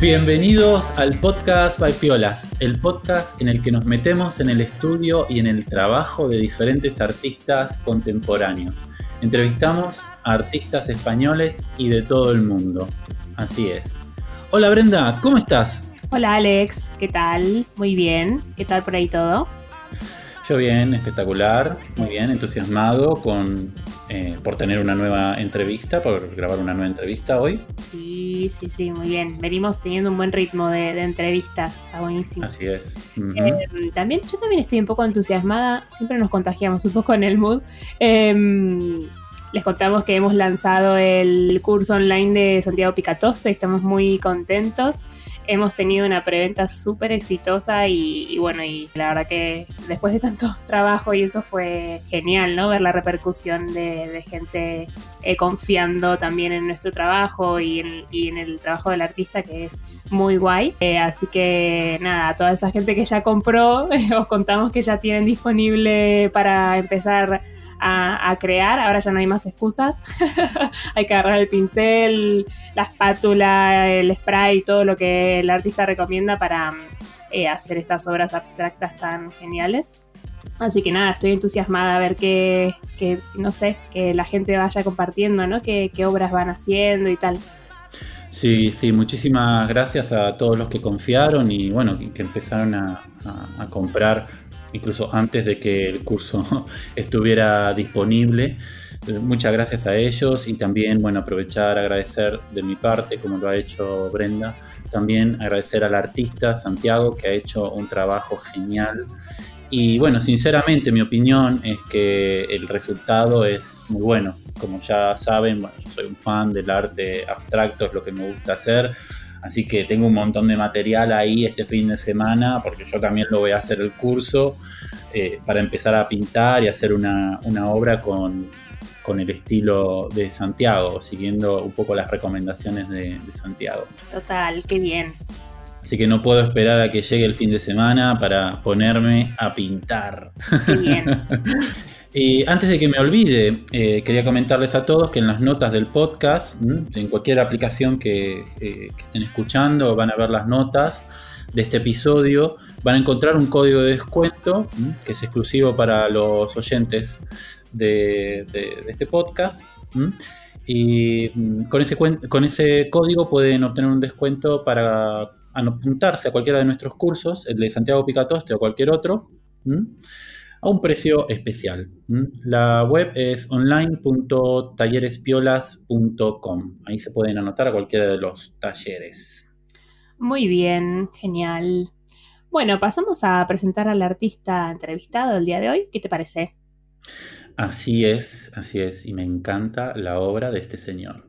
Bienvenidos al podcast by Piolas, el podcast en el que nos metemos en el estudio y en el trabajo de diferentes artistas contemporáneos. Entrevistamos a artistas españoles y de todo el mundo. Así es. Hola Brenda, ¿cómo estás? Hola Alex, ¿qué tal? Muy bien, ¿qué tal por ahí todo? Yo bien, espectacular, muy bien, entusiasmado con, eh, por tener una nueva entrevista, por grabar una nueva entrevista hoy. Sí, sí, sí, muy bien. Venimos teniendo un buen ritmo de, entrevistas, está buenísimo. Así es. Em, también, yo también estoy un poco entusiasmada, siempre nos contagiamos un poco en el mood. Em, les contamos que hemos lanzado el curso online de Santiago Picatoste, estamos muy contentos hemos tenido una preventa súper exitosa y, bueno, y la verdad que después de tanto trabajo y eso fue genial, ¿no? Ver la repercusión de, gente eh, confiando también en nuestro trabajo y en, el trabajo del artista que es muy guay. Eh, así que nada, a toda esa gente que ya compró, os contamos que ya tienen disponible para empezar a, crear. Ahora ya no hay más excusas. hay que agarrar el pincel, la espátula, el spray, todo lo que el artista recomienda para eh, hacer estas obras abstractas tan geniales. Así que nada, estoy entusiasmada a ver qué, no sé, que la gente vaya compartiendo, ¿no? Qué, obras van haciendo y tal. Sí, sí, muchísimas gracias a todos los que confiaron y bueno, que, empezaron a, a comprar incluso antes de que el curso estuviera disponible. Eh, muchas gracias a ellos y también, bueno, aprovechar, agradecer de mi parte, como lo ha hecho Brenda, también agradecer al artista Santiago que ha hecho un trabajo genial. Y bueno, sinceramente mi opinión es que el resultado es muy bueno. Como ya saben, soy un fan del arte abstracto, es lo que me gusta hacer. Así que tengo un montón de material ahí este fin de semana, porque yo también lo voy a hacer el curso, eh, para empezar a pintar y hacer una, obra con, el estilo de Santiago, siguiendo un poco las recomendaciones de, de Santiago. Total, qué bien. Así que no puedo esperar a que llegue el fin de semana para ponerme a pintar. Qué bien. Y antes de que me olvide, eh, quería comentarles a todos que en las notas del podcast, en cualquier aplicación que, eh, que, estén escuchando, van a ver las notas de este episodio, van a encontrar un código de descuento que es exclusivo para los oyentes de, este podcast. Y mm, con ese código pueden obtener un descuento para apuntarse a cualquiera de nuestros cursos, el de Santiago Picatoste o cualquier otro a un precio especial. La web es online.tallerespiolas.com. Ahí se pueden anotar a cualquiera de los talleres. Muy bien, genial. Bueno, pasamos a presentar al artista entrevistado el día de hoy. ¿Qué te parece? Así es, así es, y me encanta la obra de este señor.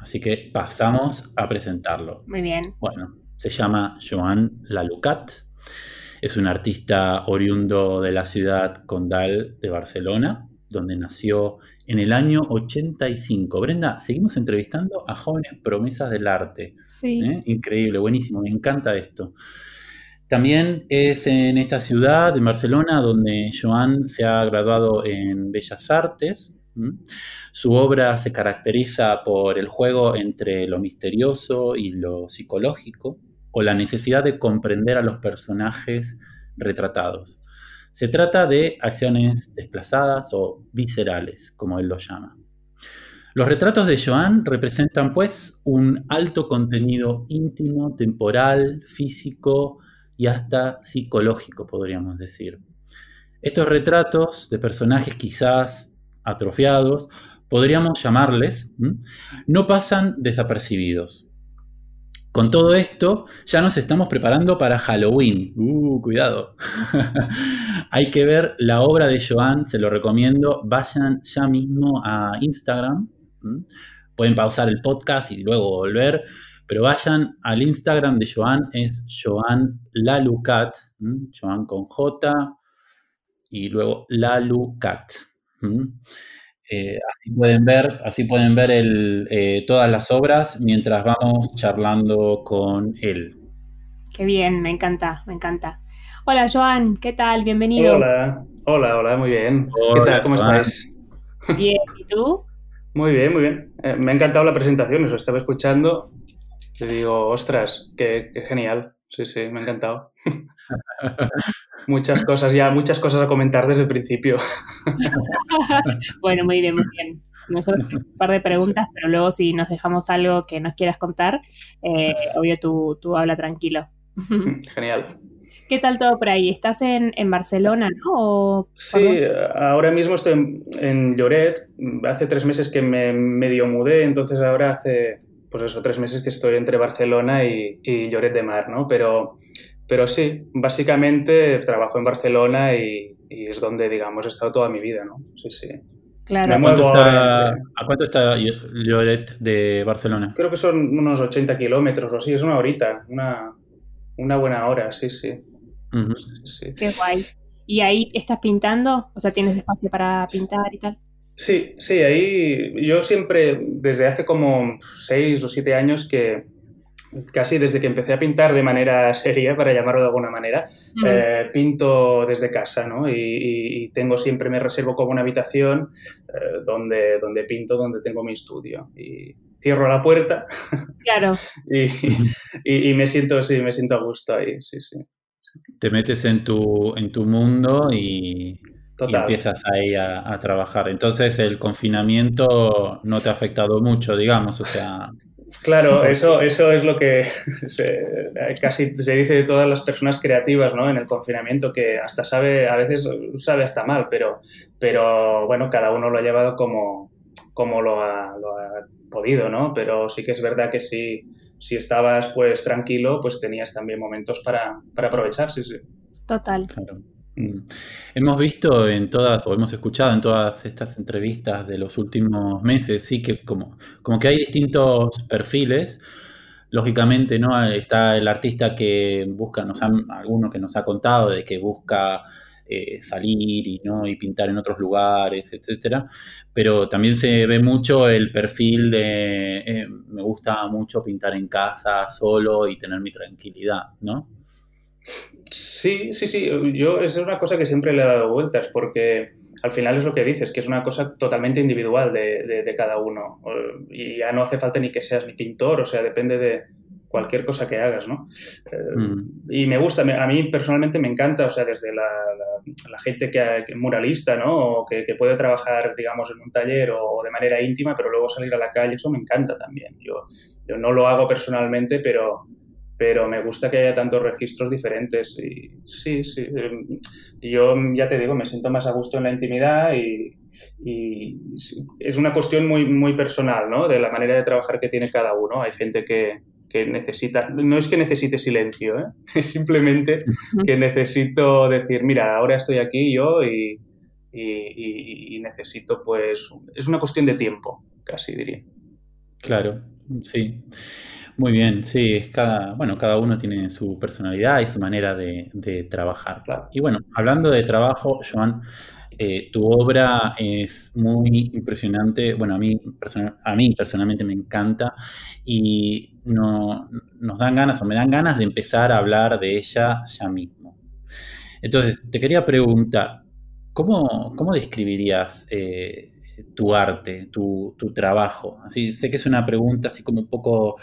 Así que pasamos a presentarlo. Muy bien. Bueno, se llama Joan Lalucat es un artista oriundo de la ciudad condal de Barcelona, donde nació en el año 85. Brenda, seguimos entrevistando a jóvenes promesas del arte. Sí. ¿Eh? Increíble, buenísimo, me encanta esto. También es en esta ciudad, en Barcelona, donde Joan se ha graduado en Bellas Artes. Su obra se caracteriza por el juego entre lo misterioso y lo psicológico o la necesidad de comprender a los personajes retratados. Se trata de acciones desplazadas o viscerales, como él lo llama. Los retratos de Joan representan pues un alto contenido íntimo, temporal, físico y hasta psicológico, podríamos decir. Estos retratos de personajes quizás atrofiados, podríamos llamarles, no pasan desapercibidos. Con todo esto, ya nos estamos preparando para Halloween. Uh, cuidado. Hay que ver la obra de Joan, se lo recomiendo. Vayan ya mismo a Instagram. Pueden pausar el podcast y luego volver. Pero vayan al Instagram de Joan, es Joan Lalucat. Joan con J y luego Lalucat. Eh, así pueden ver, así pueden ver eh, todas las obras mientras vamos charlando con él. Qué bien, me encanta, me encanta. Hola Joan, ¿qué tal? Bienvenido. Hola, hola, hola, muy bien. ¿Qué tal? ¿Cómo estáis? Bien, ¿y tú? Muy bien, muy bien. Eh, me ha encantado la presentación, os estaba escuchando Te digo, ostras, qué, genial. Sí, sí, me ha encantado. muchas cosas ya, muchas cosas a comentar desde el principio. bueno, muy bien, muy bien. Nosotros tenemos un par de preguntas, pero luego si nos dejamos algo que nos quieras contar, eh, obvio tú, tú habla tranquilo. Genial. ¿Qué tal todo por ahí? ¿Estás en, Barcelona, no? sí, ahora mismo estoy en, Lloret. Hace tres meses que me medio mudé, entonces ahora hace, pues eso, tres meses que estoy entre Barcelona y, Lloret de Mar, ¿no? Pero, pero sí, básicamente trabajo en Barcelona y, es donde, digamos, he estado toda mi vida, ¿no? Sí, sí. Claro. ¿A cuánto, está, ¿A cuánto, está, Lloret de Barcelona? Creo que son unos 80 kilómetros o así, es una horita, una, una buena hora, sí, sí. Qué guay. ¿Y ahí estás pintando? O sea, ¿tienes espacio para pintar y tal? Sí, sí, ahí yo siempre, desde hace como seis o siete años que casi desde que empecé a pintar de manera seria, para llamarlo de alguna manera, eh, pinto desde casa, ¿no? Y, tengo siempre, me reservo como una habitación eh, donde, donde pinto, donde tengo mi estudio. Y cierro la puerta. Claro. y, y, me siento, sí, me siento a gusto ahí, sí, sí te metes en tu, en tu mundo y, empiezas ahí a, trabajar. Entonces el confinamiento no te ha afectado mucho, digamos, o sea... Claro, eso, eso es lo que casi se dice de todas las personas creativas ¿no? en el confinamiento, que hasta sabe, a veces sabe hasta mal, pero, pero bueno, cada uno lo ha llevado como, como lo, ha, lo ha podido, ¿no? Pero sí que es verdad que sí, si estabas pues tranquilo, pues tenías también momentos para, aprovechar, sí, sí. Total. Hemos visto en todas, o hemos escuchado en todas estas entrevistas de los últimos meses, sí que como, como que hay distintos perfiles. Lógicamente, ¿no? Está el artista que busca, nos han, alguno que nos ha contado de que busca eh, salir y, ¿no? y pintar en otros lugares, etcétera. Pero también se ve mucho el perfil de eh, me gusta mucho pintar en casa solo y tener mi tranquilidad, ¿no? Sí, sí, sí. Yo, esa es una cosa que siempre le he dado vueltas porque al final es lo que dices, que es una cosa totalmente individual de, de, cada uno. Y ya no hace falta ni que seas ni pintor, o sea, depende de, cualquier cosa que hagas, ¿no? Eh, mm. Y me gusta, a mí personalmente me encanta, o sea, desde la, gente que, que, muralista, ¿no? O que, puede trabajar, digamos, en un taller o, de manera íntima, pero luego salir a la calle, eso me encanta también. Yo, yo no lo hago personalmente, pero, pero me gusta que haya tantos registros diferentes. Y sí, sí, em, yo ya te digo, me siento más a gusto en la intimidad y, y es una cuestión muy, muy personal, ¿no? De la manera de trabajar que tiene cada uno. Hay gente que, que necesita, no es que necesite silencio, ¿eh? es simplemente que necesito decir, mira, ahora estoy aquí yo y, necesito, pues, es una cuestión de tiempo, casi diría. Claro, sí. Muy bien, sí, es cada, bueno, cada uno tiene su personalidad y su manera de, trabajar. Y bueno, hablando de trabajo, Joan, eh, tu obra es muy impresionante, bueno, a mí, a mí personalmente me encanta y no, nos dan ganas o me dan ganas de empezar a hablar de ella ya mismo. Entonces, te quería preguntar, ¿cómo, cómo describirías eh, tu arte, tu, trabajo? Así, sé que es una pregunta así como un poco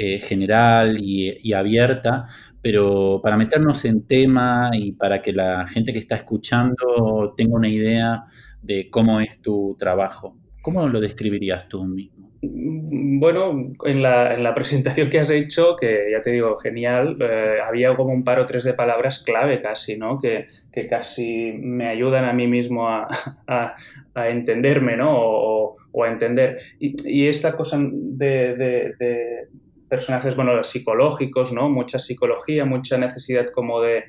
eh, general y, abierta, pero para meternos en tema y para que la gente que está escuchando tenga una idea de cómo es tu trabajo, ¿cómo lo describirías tú mismo? Bueno, en la, presentación que has hecho, que ya te digo, genial, eh, había como un par o tres de palabras clave casi, ¿no? Que, casi me ayudan a mí mismo a, entenderme, ¿no? O, a entender. Y, esta cosa de personajes, bueno, psicológicos, ¿no? Mucha psicología, mucha necesidad como de,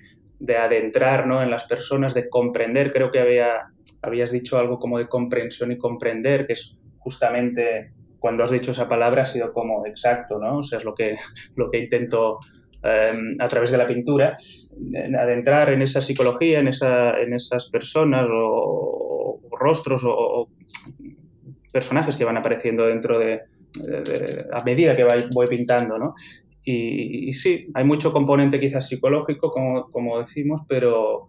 adentrar, ¿no? En las personas, de comprender. Creo que había, habías dicho algo como de comprensión y comprender, que es justamente cuando has dicho esa palabra ha sido como exacto, ¿no? O sea, es lo que, lo que intento em, a través de la pintura, adentrar en esa psicología, en, esa, en esas personas o, rostros o, personajes que van apareciendo dentro de, a medida que voy pintando, ¿no? Y, sí, hay mucho componente quizás psicológico, como, como decimos, pero,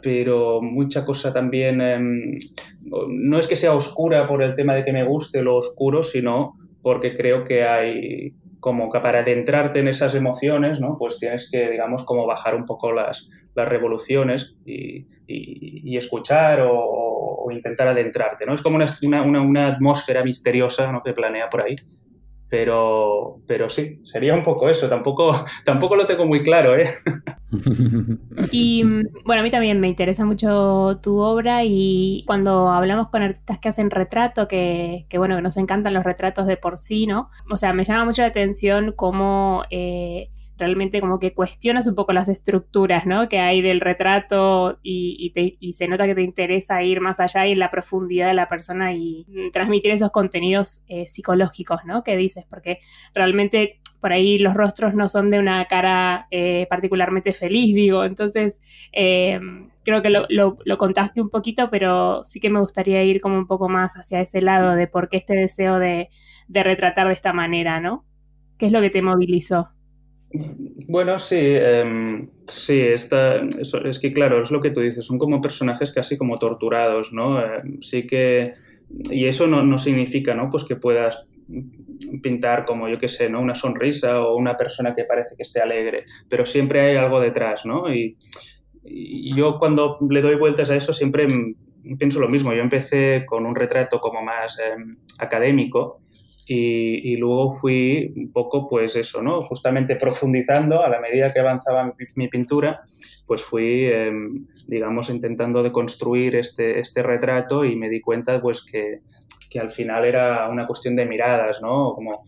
pero mucha cosa también, em, no es que sea oscura por el tema de que me guste lo oscuro, sino porque creo que hay, como que para adentrarte en esas emociones, ¿no? Pues tienes que, digamos, como bajar un poco las, las revoluciones y, y, escuchar o, intentar adentrarte, ¿no? Es como una, una, una atmósfera misteriosa, ¿no? Que planea por ahí. Pero, pero sí, sería un poco eso. Tampoco, tampoco lo tengo muy claro, ¿eh? Y bueno, a mí también me interesa mucho tu obra y cuando hablamos con artistas que hacen retrato, que, que bueno, que nos encantan los retratos de por sí, ¿no? O sea, me llama mucho la atención cómo... Eh, realmente como que cuestionas un poco las estructuras, ¿no? Que hay del retrato y, se nota que te interesa ir más allá y en la profundidad de la persona y transmitir esos contenidos eh, psicológicos, ¿no? Que dices, porque realmente por ahí los rostros no son de una cara eh, particularmente feliz, digo, entonces eh, creo que lo, lo, contaste un poquito, pero sí que me gustaría ir como un poco más hacia ese lado de por qué este deseo de, de retratar de esta manera, ¿no? ¿Qué es lo que te movilizó? Bueno, sí, em, sí, es que claro, es lo que tú dices, son como personajes casi como torturados, ¿no? Em, sí que, y eso no, no, significa, ¿no? Pues que puedas pintar como, yo qué sé, ¿no? Una sonrisa o una persona que parece que esté alegre, pero siempre hay algo detrás, ¿no? Y, yo cuando le doy vueltas a eso siempre pienso lo mismo, yo empecé con un retrato como más em, académico, y, luego fui un poco, pues eso, ¿no? Justamente profundizando a la medida que avanzaba mi, pintura, pues fui, em, digamos, intentando de construir este, este retrato y me di cuenta, pues, que, que al final era una cuestión de miradas, ¿no? Como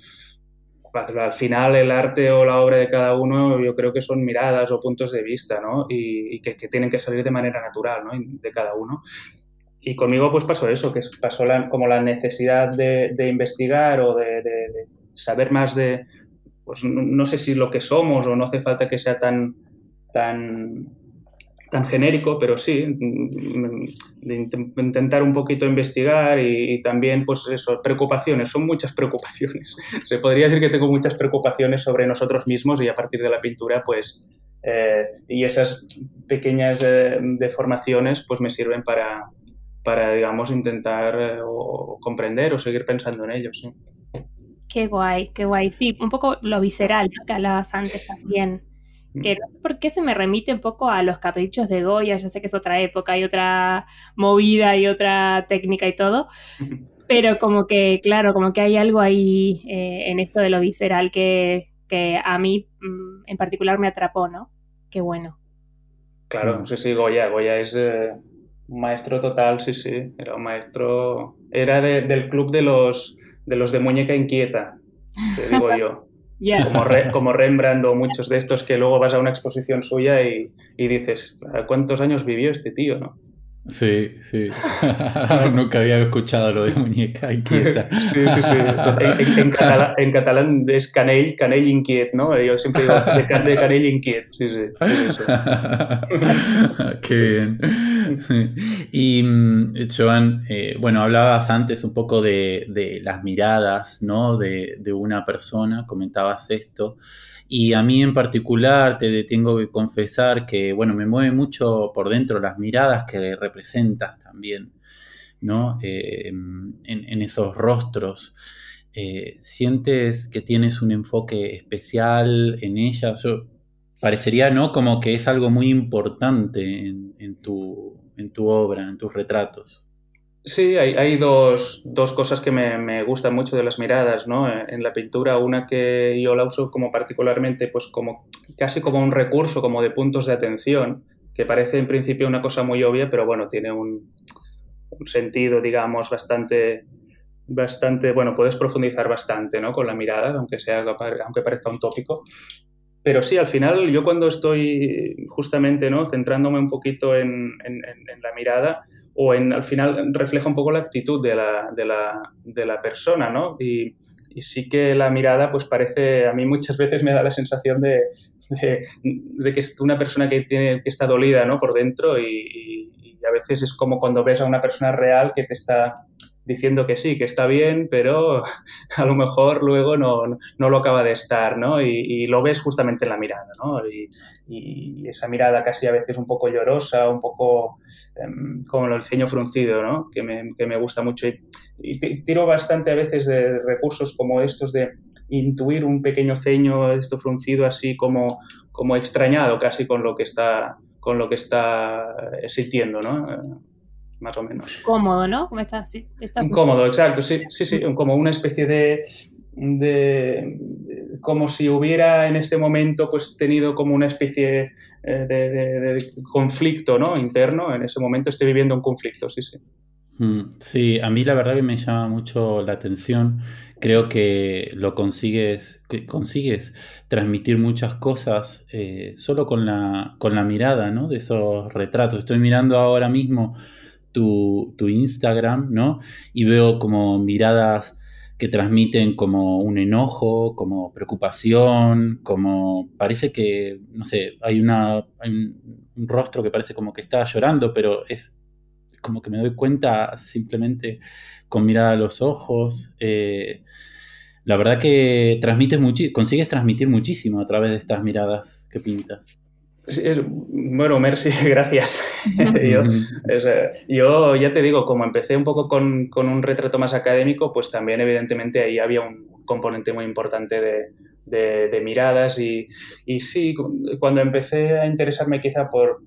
al final el arte o la obra de cada uno yo creo que son miradas o puntos de vista, ¿no? Y, que, que, tienen que salir de manera natural, ¿no? De cada uno y conmigo pues pasó eso, que pasó como la necesidad de, investigar o de, saber más de, pues no, sé si lo que somos o no hace falta que sea tan, tan, tan genérico, pero sí, de intentar un poquito investigar y, también pues eso, preocupaciones, son muchas preocupaciones. Se podría decir que tengo muchas preocupaciones sobre nosotros mismos y a partir de la pintura pues... Eh, y esas pequeñas eh, deformaciones pues me sirven para, para, digamos, intentar eh, o comprender o seguir pensando en ellos. ¿sí? Qué guay, qué guay. Sí, un poco lo visceral que hablabas antes también. Que no sé por qué se me remite un poco a los caprichos de Goya, ya sé que es otra época y otra movida y otra técnica y todo, pero como que, claro, como que hay algo ahí eh, en esto de lo visceral que, que a mí mm, en particular me atrapó, ¿no? Qué bueno. Claro, sí, sí, Goya, Goya es... Eh, maestro total, sí, sí. Era un maestro. Era del club de los, de los de muñeca inquieta, te digo yo. Como, como, Rembrandt o muchos de estos que luego vas a una exposición suya y, y dices, ¿cuántos años vivió este tío? ¿no? Sí, sí. Nunca había escuchado lo de muñeca inquieta. sí, sí, sí. En, catalán, es canell, canell inquiet, ¿no? Yo siempre digo de, canell inquiet. Sí, sí. Qué bien. Y, mm, Joan, eh, bueno, hablabas antes un poco de, las miradas, ¿no? De, una persona, comentabas esto. Y a mí en particular te tengo que confesar que, bueno, me mueve mucho por dentro las miradas que representas también, ¿no? Eh, en, esos rostros. Eh, ¿Sientes que tienes un enfoque especial en ellas? Parecería, ¿no? Como que es algo muy importante en, tu, en tu obra, en tus retratos. Sí, hay, dos, cosas que me, gustan mucho de las miradas, ¿no? En la pintura, una que yo la uso como particularmente, pues como casi como un recurso, como de puntos de atención, que parece en principio una cosa muy obvia, pero bueno, tiene un, sentido, digamos, bastante, bastante, bueno, puedes profundizar bastante, ¿no? Con la mirada, aunque sea, aunque parezca un tópico. Pero sí, al final, yo cuando estoy justamente, ¿no? Centrándome un poquito en la mirada, o en, al final refleja un poco la actitud de la, de la, de la persona, ¿no? Y, sí que la mirada, pues parece, a mí muchas veces me da la sensación de, de, que es una persona que, tiene, que está dolida, ¿no? Por dentro y, y, a veces es como cuando ves a una persona real que te está diciendo que sí, que está bien, pero a lo mejor luego no, no lo acaba de estar, ¿no? Y, lo ves justamente en la mirada, ¿no? Y, esa mirada casi a veces un poco llorosa, un poco em, como el ceño fruncido, ¿no? Que me, que me gusta mucho. Y, tiro bastante a veces de recursos como estos de intuir un pequeño ceño, esto fruncido así como, como extrañado casi con lo que está, con lo que está sintiendo, ¿no? Más o menos. Cómodo, ¿no? Como está, sí, Cómodo, exacto, sí, sí, sí, como una especie de, de, como si hubiera en este momento pues tenido como una especie eh, de, conflicto ¿no? interno, en ese momento estoy viviendo un conflicto, sí, sí. Mm, sí, a mí la verdad que me llama mucho la atención. Creo que lo consigues, que consigues transmitir muchas cosas eh, solo con la, con la mirada, ¿no? De esos retratos. Estoy mirando ahora mismo tu, Instagram, ¿no? Y veo como miradas que transmiten como un enojo, como preocupación, como parece que, no sé, hay, una, un, rostro que parece como que está llorando, pero es como que me doy cuenta simplemente con mirar a los ojos. Eh, la verdad que transmites consigues transmitir muchísimo a través de estas miradas que pintas bueno, merci, gracias. Eh, yo, ya te digo, como empecé un poco con, un retrato más académico, pues también evidentemente ahí había un componente muy importante de, miradas y, y, sí, cuando empecé a interesarme quizá por,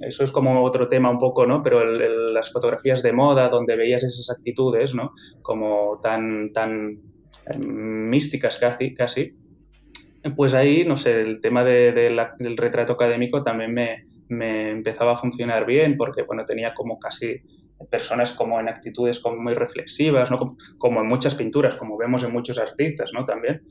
eso es como otro tema un poco, ¿no? Pero las fotografías de moda, donde veías esas actitudes, ¿no? Como tan, tan eh, místicas casi, casi pues ahí, no sé, el tema del retrato académico también me, empezaba a funcionar bien porque, bueno, tenía como casi personas como en actitudes como muy reflexivas, ¿no? Como, en muchas pinturas, como vemos en muchos artistas, ¿no? También.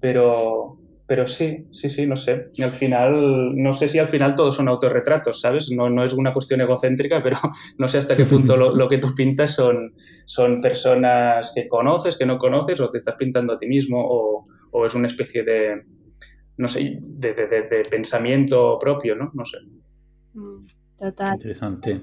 Pero, pero sí, sí, sí, no sé. Y al final, no sé si al final todos son autorretratos, ¿sabes? No, no es una cuestión egocéntrica, pero no sé hasta qué punto lo, que tú pintas son, son personas que conoces, que no conoces, o te estás pintando a ti mismo, o es una especie de, no sé, de, pensamiento propio, ¿no? No sé. Mm, total. Interesante.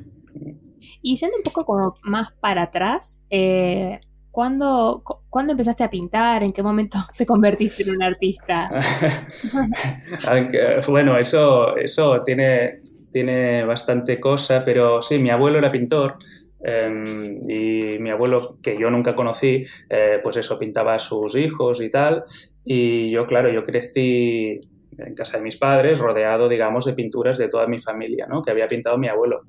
Y yendo un poco como más para atrás, eh, ¿cuándo, empezaste a pintar? ¿En qué momento te convertiste en un artista? bueno, eso, eso tiene, tiene bastante cosa, pero sí, mi abuelo era pintor Em, y mi abuelo, que yo nunca conocí, eh, pues eso, pintaba a sus hijos y tal. Y yo, claro, yo crecí en casa de mis padres, rodeado, digamos, de pinturas de toda mi familia, ¿no? Que había pintado mi abuelo.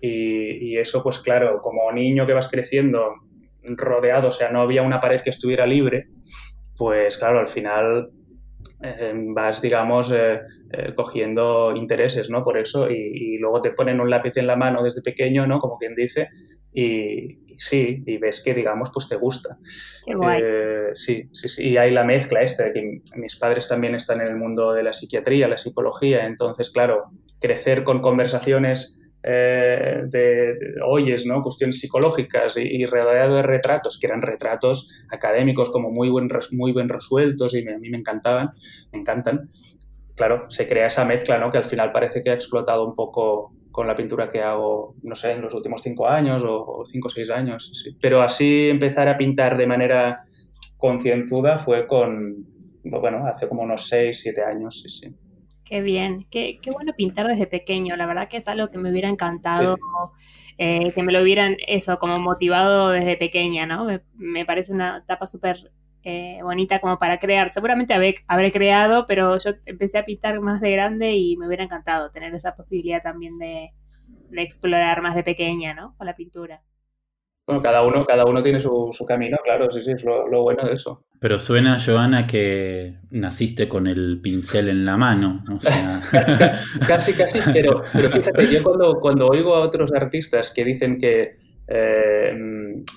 Y, eso, pues claro, como niño que vas creciendo rodeado, o sea, no había una pared que estuviera libre, pues claro, al final em, vas, digamos, eh, eh, cogiendo intereses, ¿no? Por eso, y, y, luego te ponen un lápiz en la mano desde pequeño, ¿no? Como quien dice, y, sí, y ves que, digamos, pues te gusta. Qué guay. Eh, sí, sí, sí. Y hay la mezcla esta de que mis padres también están en el mundo de la psiquiatría, la psicología, entonces, claro, crecer con conversaciones eh, de, oyes, ¿no? Cuestiones psicológicas y, rodeado de retratos, que eran retratos académicos como muy, buen, muy bien resueltos y a mí me encantaban, me encantan. Claro, se crea esa mezcla, ¿no? Que al final parece que ha explotado un poco con la pintura que hago, no sé, en los últimos cinco años o, cinco o seis años. Sí. Pero así empezar a pintar de manera concienzuda fue con, bueno, hace como unos seis, siete años, sí, sí. Qué bien, qué, qué bueno pintar desde pequeño, la verdad que es algo que me hubiera encantado, eh, que me lo hubieran, eso, como motivado desde pequeña, ¿no? Me, me parece una etapa súper eh, bonita como para crear. Seguramente habré, creado, pero yo empecé a pintar más de grande y me hubiera encantado tener esa posibilidad también de, explorar más de pequeña, ¿no? Con la pintura. Bueno, cada uno, cada uno tiene su, camino, claro, sí, sí, es lo, bueno de eso. Pero suena, Joana, que naciste con el pincel en la mano. casi, casi, pero, pero fíjate, yo cuando, cuando oigo a otros artistas que dicen que, eh,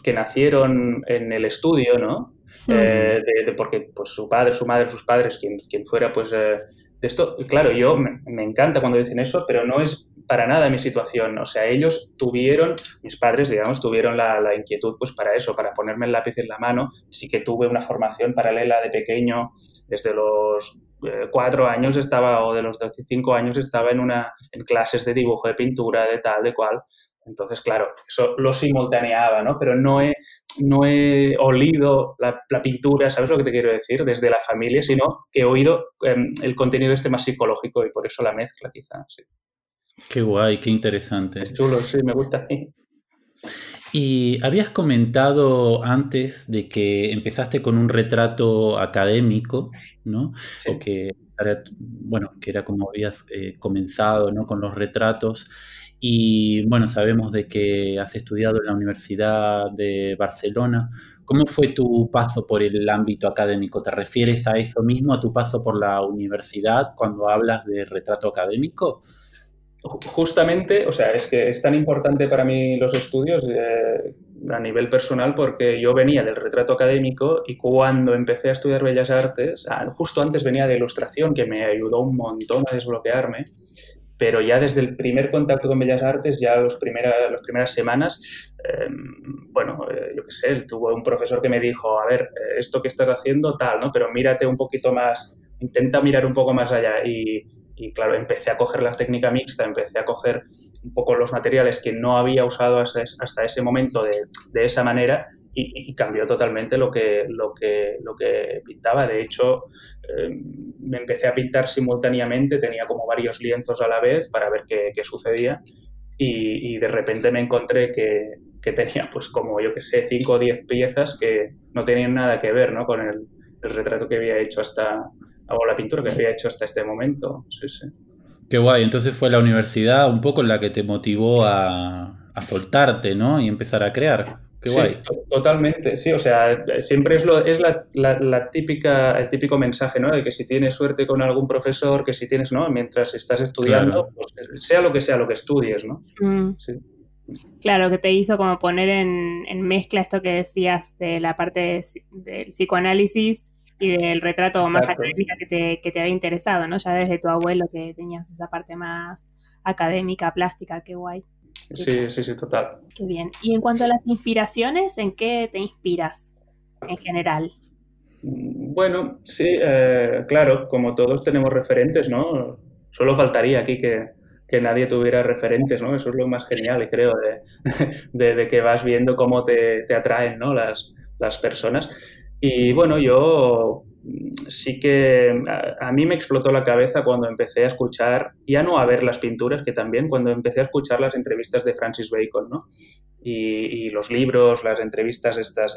que nacieron en el estudio, ¿no? Eh, de, porque pues, su padre, su madre, sus padres, quien, quien fuera, pues eh, de esto, claro, yo me, encanta cuando dicen eso, pero no es para nada mi situación. O sea, ellos tuvieron, mis padres, digamos, tuvieron la, la, inquietud pues para eso, para ponerme el lápiz en la mano. Sí que tuve una formación paralela de pequeño, desde los eh, cuatro años estaba, o de los 15 años estaba en, una, en clases de dibujo, de pintura, de tal, de cual. Entonces, claro, eso lo simultaneaba, ¿no? Pero no he, no he olido la, pintura, ¿sabes lo que te quiero decir? Desde la familia, sino que he oído em, el contenido este más psicológico y por eso la mezcla, quizás. Sí. Qué guay, qué interesante. Es chulo, sí, me gusta. Y habías comentado antes de que empezaste con un retrato académico, ¿no? O que bueno, que era como habías eh, comenzado, ¿no? Con los retratos. Y bueno, sabemos de que has estudiado en la Universidad de Barcelona. ¿Cómo fue tu paso por el ámbito académico? ¿Te refieres a eso mismo, a tu paso por la universidad cuando hablas de retrato académico? Justamente, o sea, es que es tan importante para mí los estudios eh, a nivel personal porque yo venía del retrato académico y cuando empecé a estudiar Bellas Artes, justo antes venía de ilustración que me ayudó un montón a desbloquearme, pero ya desde el primer contacto con Bellas Artes, ya los primera, las primeras semanas, em, bueno, eh, yo qué sé, tuve un profesor que me dijo, a ver, eh, esto que estás haciendo tal, ¿no? Pero mírate un poquito más, intenta mirar un poco más allá y y claro, empecé a coger la técnica mixta, empecé a coger un poco los materiales que no había usado hasta ese momento de, de esa manera y, cambió totalmente lo que, lo que, lo que pintaba. De hecho, eh, me empecé a pintar simultáneamente, tenía como varios lienzos a la vez para ver qué, qué sucedía y, y, de repente me encontré que, que tenía pues como yo que sé, 5 o 10 piezas que no tenían nada que ver ¿no? con el, el retrato que había hecho hasta, o la pintura que había hecho hasta este momento. Sí, sí. Qué guay, entonces fue la universidad un poco la que te motivó a, a soltarte, ¿no? Y empezar a crear. Qué sí, guay. totalmente, sí, o sea, siempre es, lo, es la, la, típica, el típico mensaje, ¿no? De que si tienes suerte con algún profesor, que si tienes, ¿no? Mientras estás estudiando, pues, sea lo que sea lo que estudies, ¿no? Mm. Sí. Claro, que te hizo como poner en, en, mezcla esto que decías de la parte del psicoanálisis y del retrato más académica que te, que te había interesado, ¿no? Ya desde tu abuelo que tenías esa parte más académica, plástica, qué guay. Sí, sí, sí, total. Qué bien. Y en cuanto a las inspiraciones, ¿en qué te inspiras en general? Bueno, sí, eh, claro, como todos tenemos referentes, ¿no? Solo faltaría aquí que, que, nadie tuviera referentes, ¿no? Eso es lo más genial, creo, de, de, de que vas viendo cómo te, te atraen, ¿no? Las, las personas. Y bueno, yo mm, sí que a, mí me explotó la cabeza cuando empecé a escuchar, ya no a ver las pinturas, que también, cuando empecé a escuchar las entrevistas de Francis Bacon, ¿no? Y, los libros, las entrevistas estas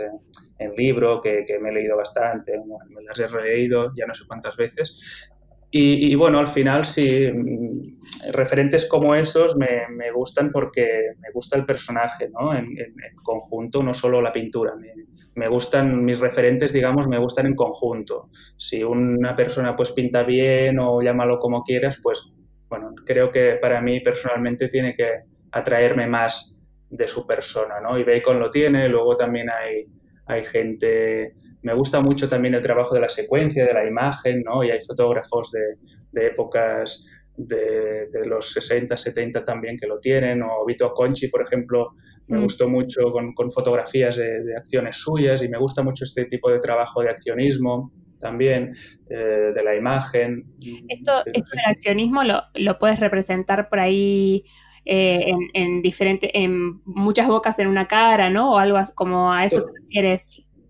en, libro, que, me he leído bastante, me las he releído ya no sé cuántas veces. Y, bueno, al final sí, mm, referentes como esos me, gustan porque me gusta el personaje, ¿no? En, en, conjunto, no solo la pintura. Me, me, gustan, mis referentes, digamos, me gustan en conjunto. Si una persona pues pinta bien o llámalo como quieras, pues bueno, creo que para mí personalmente tiene que atraerme más de su persona, ¿no? Y Bacon lo tiene, luego también hay, hay gente me gusta mucho también el trabajo de la secuencia, de la imagen, ¿no? Y hay fotógrafos de, épocas de, los 60, 70 también que lo tienen, o Vito Conchi, por ejemplo, me mm. gustó mucho con, fotografías de, acciones suyas y me gusta mucho este tipo de trabajo de accionismo también, eh, de la imagen. Esto, esto del accionismo lo, lo puedes representar por ahí eh, en, en, diferente, en muchas bocas en una cara, ¿no? O algo como a eso te refieres.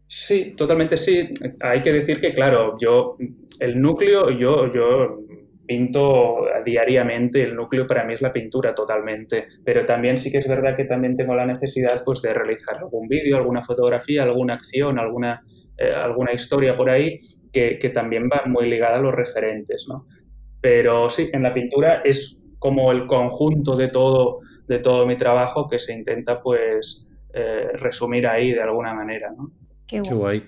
Sí, totalmente sí. Hay que decir que, claro, yo, el núcleo, yo, yo pinto diariamente, el núcleo para mí es la pintura totalmente, pero también sí que es verdad que también tengo la necesidad pues de realizar algún vídeo, alguna fotografía, alguna acción, alguna, eh, alguna historia por ahí que, que, también va muy ligada a los referentes, ¿no? Pero sí, en la pintura es como el conjunto de todo, de todo mi trabajo que se intenta pues eh, resumir ahí de alguna manera, ¿no? Qué guay.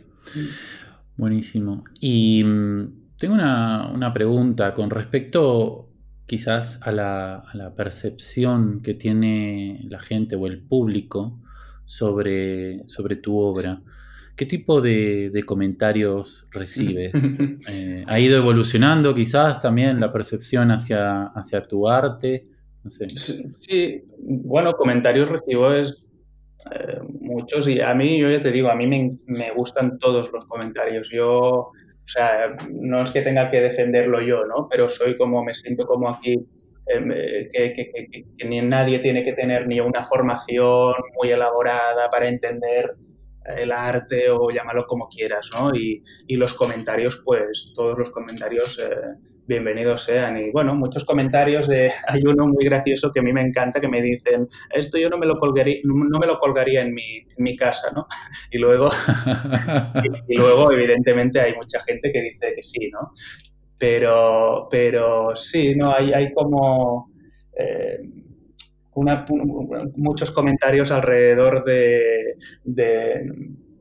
Buenísimo. Y mm, tengo una, pregunta con respecto quizás a la, percepción que tiene la gente o el público sobre, sobre tu obra. ¿Qué tipo de, comentarios recibes? Eh, ¿Ha ido evolucionando quizás también la percepción hacia, hacia tu arte? No sé. Sí, bueno, comentarios recibo es eh, muchos y a mí, yo ya te digo, a mí me, me, gustan todos los comentarios. Yo, o sea, no es que tenga que defenderlo yo, ¿no? Pero soy como, me siento como aquí, em, eh, que, que, que, ni nadie tiene que tener ni una formación muy elaborada para entender el arte o llámalo como quieras, ¿no? Y, y los comentarios, pues todos los comentarios eh, bienvenidos sean. Y bueno, muchos comentarios de, hay uno muy gracioso que a mí me encanta que me dicen, esto yo no me lo colgaría, no me lo colgaría en mi, en mi casa, ¿no? Y luego, y, luego, evidentemente, hay mucha gente que dice que sí, ¿no? Pero, pero sí, ¿no? Hay, hay como... Eh, muchos comentarios alrededor de, de,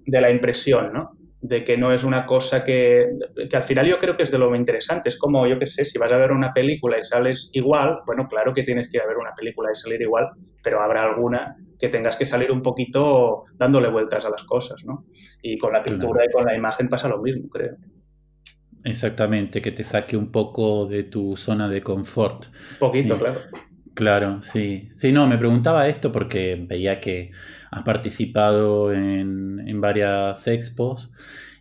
de la impresión, ¿no? De que no es una cosa que, que al final yo creo que es de lo interesante. Es como, yo qué sé, si vas a ver una película y sales igual, bueno, claro que tienes que ir a ver una película y salir igual, pero habrá alguna que tengas que salir un poquito dándole vueltas a las cosas, ¿no? Y con la pintura y con la imagen pasa lo mismo, creo. Exactamente, que te saque un poco de tu zona de confort. Poquito, claro. Claro, sí. Sí, no, me preguntaba esto porque veía que has participado en, varias expos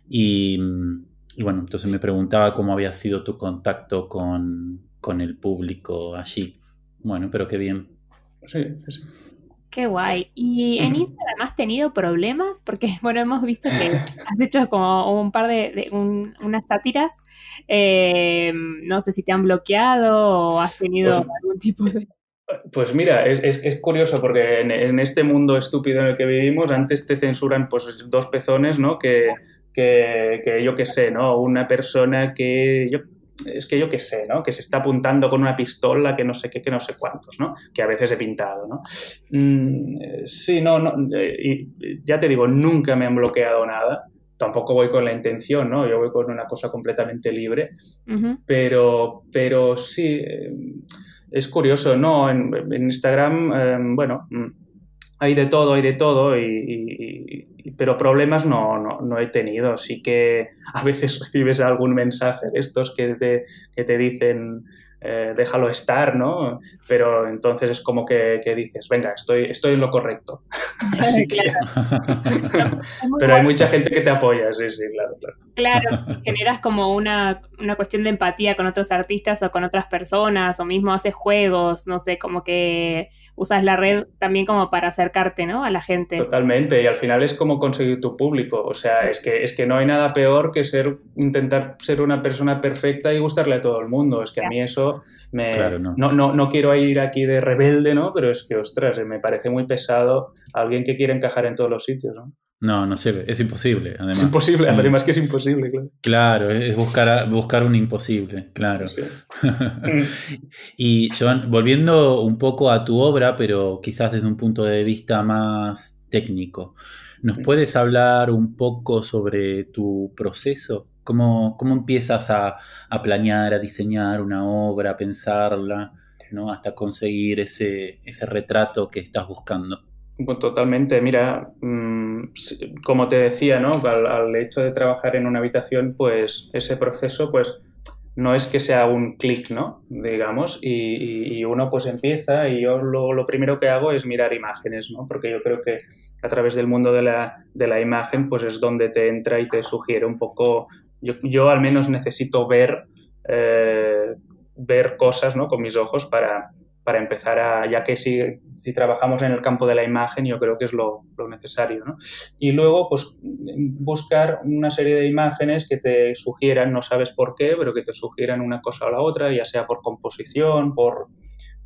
y, bueno, entonces me preguntaba cómo había sido tu contacto con, el público allí. Bueno, pero qué bien. Sí, sí. Qué guay. ¿Y en Instagram has tenido problemas? Porque, bueno, hemos visto que has hecho como un par de, unas sátiras. Eh, no sé si te han bloqueado o has tenido pues algún tipo de... Pues mira, es, es, curioso porque en, este mundo estúpido en el que vivimos, antes te censuran pues dos pezones, ¿no? Que, que, que yo qué sé, ¿no? Una persona que yo, es que yo qué sé, ¿no? Que se está apuntando con una pistola que no sé qué, que no sé cuántos, ¿no? Que a veces he pintado, ¿no? Mm, sí, no, no, eh, y ya te digo, nunca me han bloqueado nada. Tampoco voy con la intención, ¿no? Yo voy con una cosa completamente libre. pero, pero sí. Eh, es curioso, ¿no? En, Instagram, em, bueno, mm, hay de todo, hay de todo, y, pero problemas no, no, no, he tenido. Sí que a veces recibes algún mensaje de estos que te, que te dicen, eh, déjalo estar, ¿no? Pero entonces es como que, dices, venga, estoy, estoy en lo correcto. Así que... Pero hay mucha gente que te apoya, sí, sí, claro, claro. Claro, generas como una, una cuestión de empatía con otros artistas o con otras personas, o mismo haces juegos, no sé, como que usas la red también como para acercarte, ¿no? A la gente. Totalmente, y al final es como conseguir tu público, o sea, es que, es que no hay nada peor que ser, intentar ser una persona perfecta y gustarle a todo el mundo, es que a mí eso me... no. No, no. quiero ir aquí de rebelde, ¿no? Pero es que, ostras, me parece muy pesado alguien que quiere encajar en todos los sitios, ¿no? No, no sirve, es imposible. Además. Es imposible, además que es imposible, claro. Claro, es buscar, buscar un imposible, claro. y Joan, volviendo un poco a tu obra, pero quizás desde un punto de vista más técnico, ¿nos puedes hablar un poco sobre tu proceso? ¿Cómo, cómo empiezas a, a, planear, a diseñar una obra, a pensarla, ¿no? hasta conseguir ese, ese retrato que estás buscando? Pues totalmente, mira, mm, como te decía, ¿no? Al, hecho de trabajar en una habitación, pues ese proceso, pues no es que sea un clic, ¿no? Digamos, y, uno pues empieza y yo lo, primero que hago es mirar imágenes, ¿no? Porque yo creo que a través del mundo de la, de la imagen, pues es donde te entra y te sugiere un poco, yo, yo al menos necesito ver, eh, ver cosas, ¿no? Con mis ojos para, para empezar a, ya que si, trabajamos en el campo de la imagen, yo creo que es lo, necesario. ¿no? Y luego, pues, buscar una serie de imágenes que te sugieran, no sabes por qué, pero que te sugieran una cosa o la otra, ya sea por composición, por,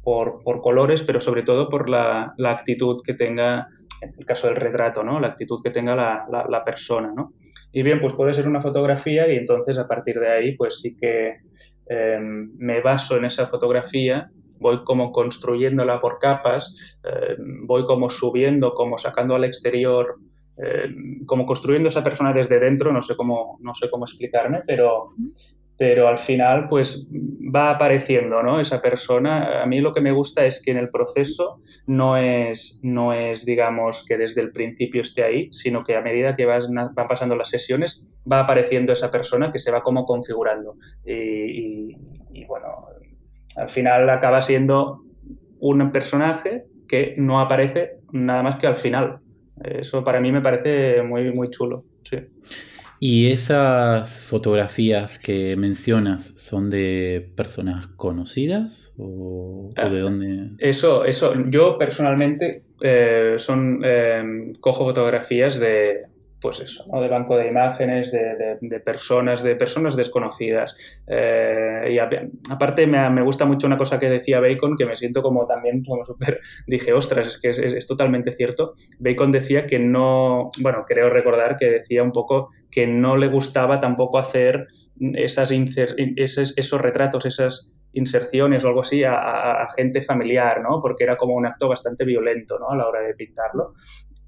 por, colores, pero sobre todo por la, actitud que tenga, en el caso del retrato, ¿no? la actitud que tenga la, la, persona. ¿no? Y bien, pues puede ser una fotografía y entonces a partir de ahí, pues sí que eh, me baso en esa fotografía voy como construyéndola por capas, eh, voy como subiendo, como sacando al exterior, eh, como construyendo esa persona desde dentro, no sé cómo, no sé cómo explicarme, pero, pero al final pues va apareciendo ¿no? esa persona. A mí lo que me gusta es que en el proceso no es, no es, digamos, que desde el principio esté ahí, sino que a medida que van, pasando las sesiones va apareciendo esa persona que se va como configurando. y bueno, al final acaba siendo un personaje que no aparece nada más que al final. Eso para mí me parece muy, muy chulo. Sí. ¿Y esas fotografías que mencionas son de personas conocidas o, de ah, dónde? Eso, eso. Yo personalmente eh, son eh, cojo fotografías de, pues eso, ¿no? de banco de imágenes, de, personas, de personas desconocidas. Eh, y aparte me, gusta mucho una cosa que decía Bacon, que me siento como también como súper, dije, ostras, es que es, totalmente cierto. Bacon decía que no, bueno, creo recordar que decía un poco que no le gustaba tampoco hacer esas esos, esos retratos, esas inserciones o algo así a, gente familiar, ¿no? Porque era como un acto bastante violento, ¿no? A la hora de pintarlo.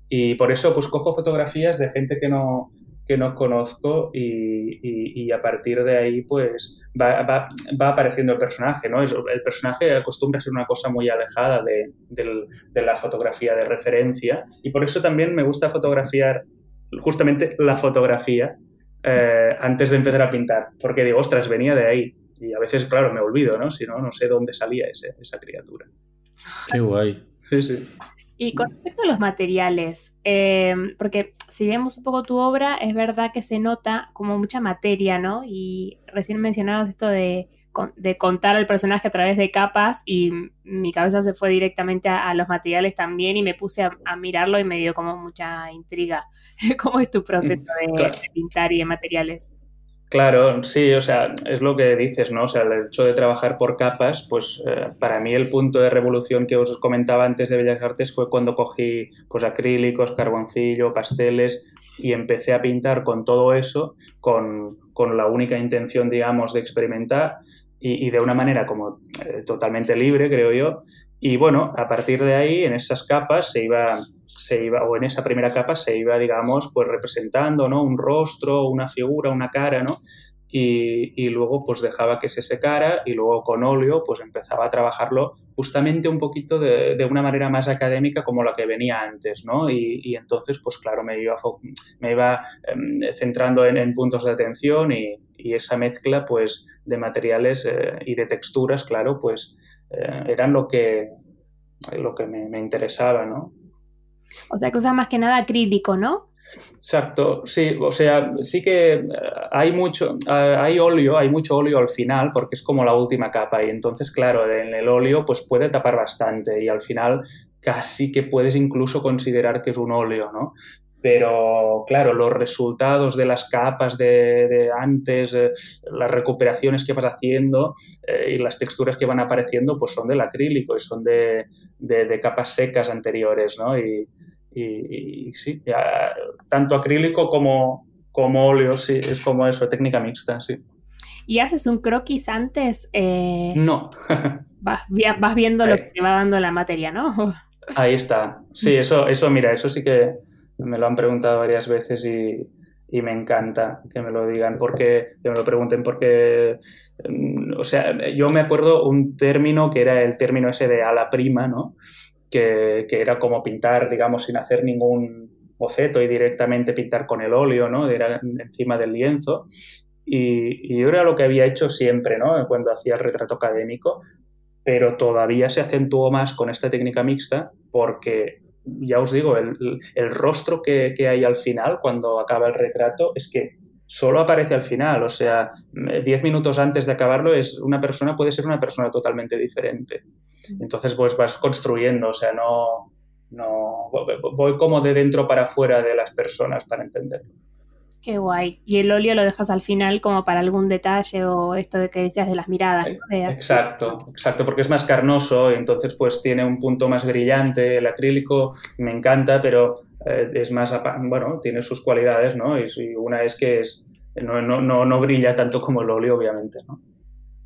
Y por eso pues cojo fotografías de gente que no, que no conozco y, a partir de ahí pues va, va, va, apareciendo el personaje, ¿no? El personaje acostumbra a ser una cosa muy alejada de, de, la fotografía de referencia y por eso también me gusta fotografiar justamente la fotografía eh, antes de empezar a pintar, porque digo, ostras, venía de ahí y a veces, claro, me olvido, ¿no? Si no, no sé dónde salía ese, esa criatura. Qué guay. Sí, sí. Y con respecto a los materiales, em, porque si vemos un poco tu obra, es verdad que se nota como mucha materia, ¿no? Y recién mencionabas esto de, de contar al personaje a través de capas y mi cabeza se fue directamente a, los materiales también y me puse a, mirarlo y me dio como mucha intriga. ¿Cómo es tu proceso de, de pintar y de materiales? Claro, sí, o sea, es lo que dices, ¿no? O sea, el hecho de trabajar por capas, pues eh, para mí el punto de revolución que os comentaba antes de Bellas Artes fue cuando cogí pues acrílicos, carboncillo, pasteles y empecé a pintar con todo eso, con, con la única intención, digamos, de experimentar y, de una manera como eh, totalmente libre, creo yo. Y bueno, a partir de ahí, en esas capas se iba, se iba, o en esa primera capa se iba, digamos, pues representando, ¿no? Un rostro, una figura, una cara, ¿no? Y, y, luego pues dejaba que se secara y luego con óleo pues empezaba a trabajarlo justamente un poquito de, de una manera más académica como la que venía antes, ¿no? Y, y entonces pues claro me iba, me iba em, centrando en, puntos de atención y, y, esa mezcla pues de materiales eh, y de texturas, claro, pues eh, eran lo que, lo que me, me interesaba, ¿no? O sea, que usa más que nada acrílico, ¿no? Exacto, sí, o sea, sí que eh, hay mucho, eh, hay óleo, hay mucho óleo al final porque es como la última capa y entonces, claro, en el óleo pues puede tapar bastante y al final casi que puedes incluso considerar que es un óleo, ¿no? Pero claro, los resultados de las capas de, antes, eh, las recuperaciones que vas haciendo y las texturas que van apareciendo, pues son del acrílico y son de, de capas secas anteriores, ¿no? Y, y, sí, tanto acrílico como, como óleo, sí, es como eso, técnica mixta, sí. ¿Y haces un croquis antes? Eh, no. vas, vas, viendo lo que te va dando la materia, ¿no? Ahí está. Sí, eso, eso, mira, eso sí que me lo han preguntado varias veces y, y me encanta que me lo digan, porque que me lo pregunten, porque, mm, o sea, yo me acuerdo un término que era el término ese de a la prima, ¿no? que, era como pintar, digamos, sin hacer ningún boceto y directamente pintar con el óleo, ¿no? Era encima del lienzo. Y, yo era lo que había hecho siempre, ¿no? Cuando hacía el retrato académico, pero todavía se acentuó más con esta técnica mixta porque, ya os digo, el, rostro que, que, hay al final, cuando acaba el retrato, es que solo aparece al final, o sea, diez minutos antes de acabarlo es una persona puede ser una persona totalmente diferente. Entonces, pues vas construyendo, o sea, no, no voy como de dentro para afuera de las personas para entenderlo. Qué guay. Y el óleo lo dejas al final como para algún detalle o esto de que decías de las miradas. Exacto, exacto, porque es más carnoso y entonces pues tiene un punto más brillante. El acrílico me encanta, pero eh, es más, bueno, tiene sus cualidades, ¿no? Y, una es que es, no, no, no, no brilla tanto como el óleo, obviamente, ¿no?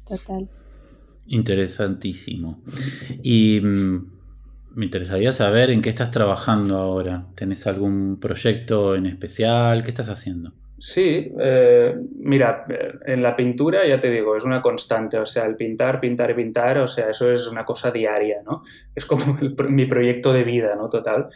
Total. Interesantísimo. Y mm, me interesaría saber en qué estás trabajando ahora. ¿Tenés algún proyecto en especial? ¿Qué estás haciendo? Sí, eh, mira, eh, en la pintura ya te digo, es una constante, o sea, el pintar, pintar pintar, o sea, eso es una cosa diaria, ¿no? Es como mi proyecto de vida, ¿no? Total.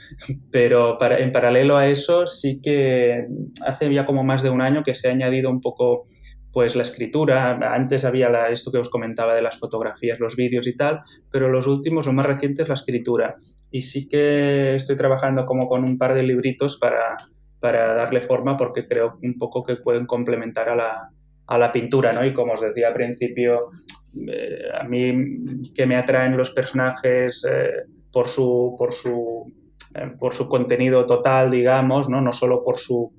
Pero en paralelo a eso, sí que hace ya como más de un año que se ha añadido un poco pues la escritura, antes había esto que os comentaba de las fotografías, los vídeos y tal, pero los últimos, los más recientes, la escritura. Y sí que estoy trabajando como con un par de libritos para, para darle forma porque creo un poco que pueden complementar a la, a la pintura, ¿no? Y como os decía al principio, eh, a mí que me atraen los personajes eh, por, su, por su por su contenido total, digamos, ¿no? no solo por su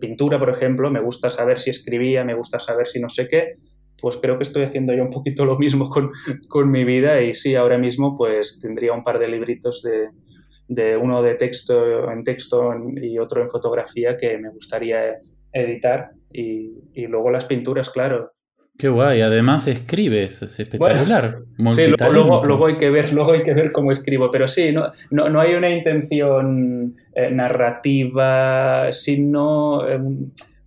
pintura, por ejemplo, me gusta saber si escribía, me gusta saber si no sé qué, pues creo que estoy haciendo yo un poquito lo mismo con, con mi vida y sí, ahora mismo pues tendría un par de libritos de, de uno de texto en texto y otro en fotografía que me gustaría editar y, y luego las pinturas, claro. Qué guay, además escribes, es espectacular. sí, luego, luego, hay que ver, luego hay que ver cómo escribo, pero sí, no, no, no hay una intención eh, narrativa, sino eh,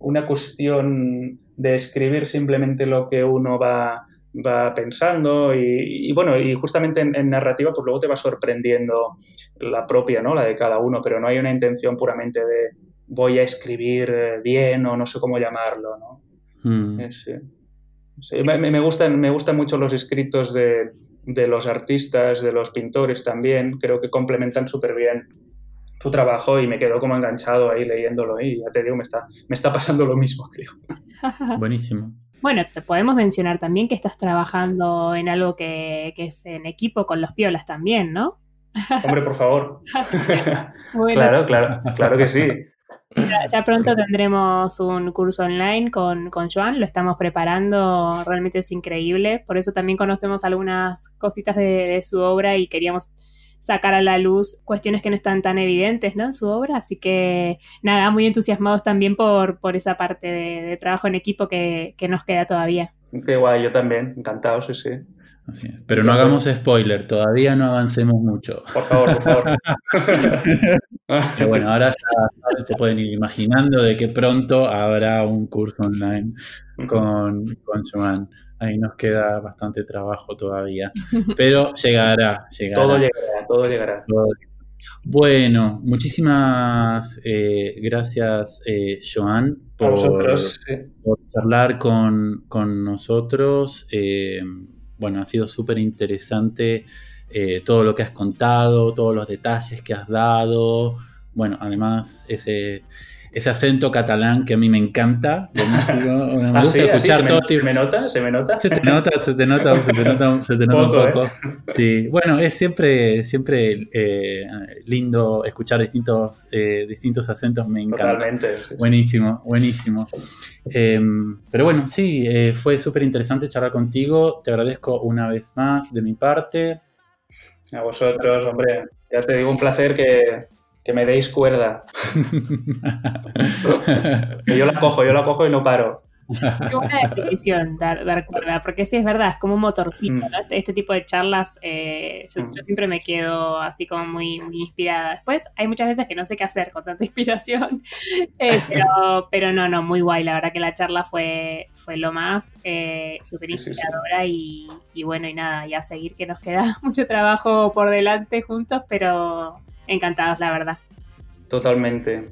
una cuestión de escribir simplemente lo que uno va, va pensando y, bueno, y justamente en, narrativa pues luego te va sorprendiendo la propia, ¿no? La de cada uno, pero no hay una intención puramente de voy a escribir eh, bien o no sé cómo llamarlo, ¿no? Hmm. me, gustan, me gustan mucho los escritos de, de los artistas, de los pintores también, creo que complementan súper bien tu trabajo y me quedo como enganchado ahí leyéndolo y ya te digo, me está, me está pasando lo mismo, creo. Buenísimo. Bueno, te podemos mencionar también que estás trabajando en algo que, es en equipo con los piolas también, ¿no? Hombre, por favor. Claro, claro, claro que sí. Ya, pronto tendremos un curso online con, con Joan, lo estamos preparando, realmente es increíble, por eso también conocemos algunas cositas de su obra y queríamos sacar a la luz cuestiones que no están tan evidentes ¿no? en su obra. Así que nada, muy entusiasmados también por, por esa parte de, trabajo en equipo que, nos queda todavía. Qué guay, yo también, encantado, sí, sí. Pero no hagamos spoiler, todavía no avancemos mucho. Por favor, por favor. Pero bueno, ahora ya se pueden ir imaginando de que pronto habrá un curso online con, con Joan ahí nos queda bastante trabajo todavía. Pero llegará, llegará. Todo llegará, todo llegará. Bueno, muchísimas eh, gracias, eh, Joan, por, charlar con, nosotros. Eh, bueno, ha sido súper interesante todo lo que has contado, todos los detalles que has dado. Bueno, además ese ese acento catalán que a mí me encanta. Me gusta ¿Ah, escuchar todo. ¿Se me nota? ¿Se me nota? Se te nota, se te nota, se te nota, se te nota un poco. ¿eh? Sí, bueno, es siempre, siempre eh, lindo escuchar distintos, eh, distintos acentos, me encanta. Totalmente. Buenísimo, buenísimo. Em, pero bueno, sí, fue súper interesante charlar contigo. Te agradezco una vez más de mi parte. A vosotros, hombre. Ya te digo, un placer que, que me deis cuerda. que yo la cojo, yo la cojo y no paro. Qué buena definición, dar, dar, cuerda, porque sí es verdad, es como un motorcito, mm. este, este, tipo de charlas, eh, mm. yo, siempre me quedo así como muy, inspirada. Después hay muchas veces que no sé qué hacer con tanta inspiración, eh, pero, pero no, no, muy guay, la verdad que la charla fue, fue lo más, eh, súper inspiradora Y, y bueno, y nada, y a seguir que nos queda mucho trabajo por delante juntos, pero encantados, la verdad. Totalmente.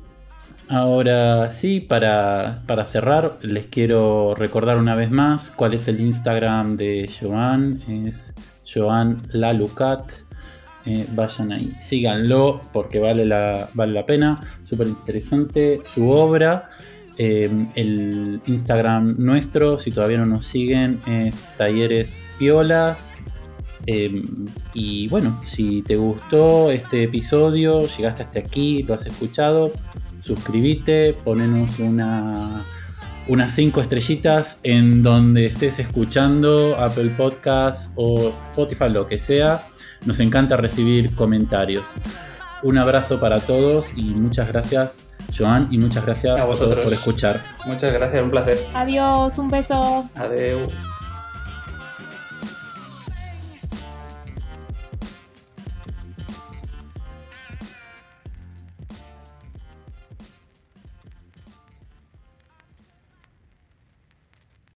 Ahora sí, para, cerrar, les quiero recordar una vez más cuál es el Instagram de Joan. Es Joan Lalucat. Eh, vayan ahí, síganlo porque vale la, vale la pena. Súper interesante su obra. Eh, el Instagram nuestro, si todavía no nos siguen, es Talleres Piolas. Em, y bueno, si te gustó este episodio, llegaste hasta aquí, lo has escuchado, suscríbete, ponenos una, unas 5 estrellitas en donde estés escuchando Apple Podcast o Spotify, lo que sea. Nos encanta recibir comentarios. Un abrazo para todos y muchas gracias, Joan, y muchas gracias a, vosotros por escuchar. Muchas gracias, un placer. Adiós, un beso. Adiós.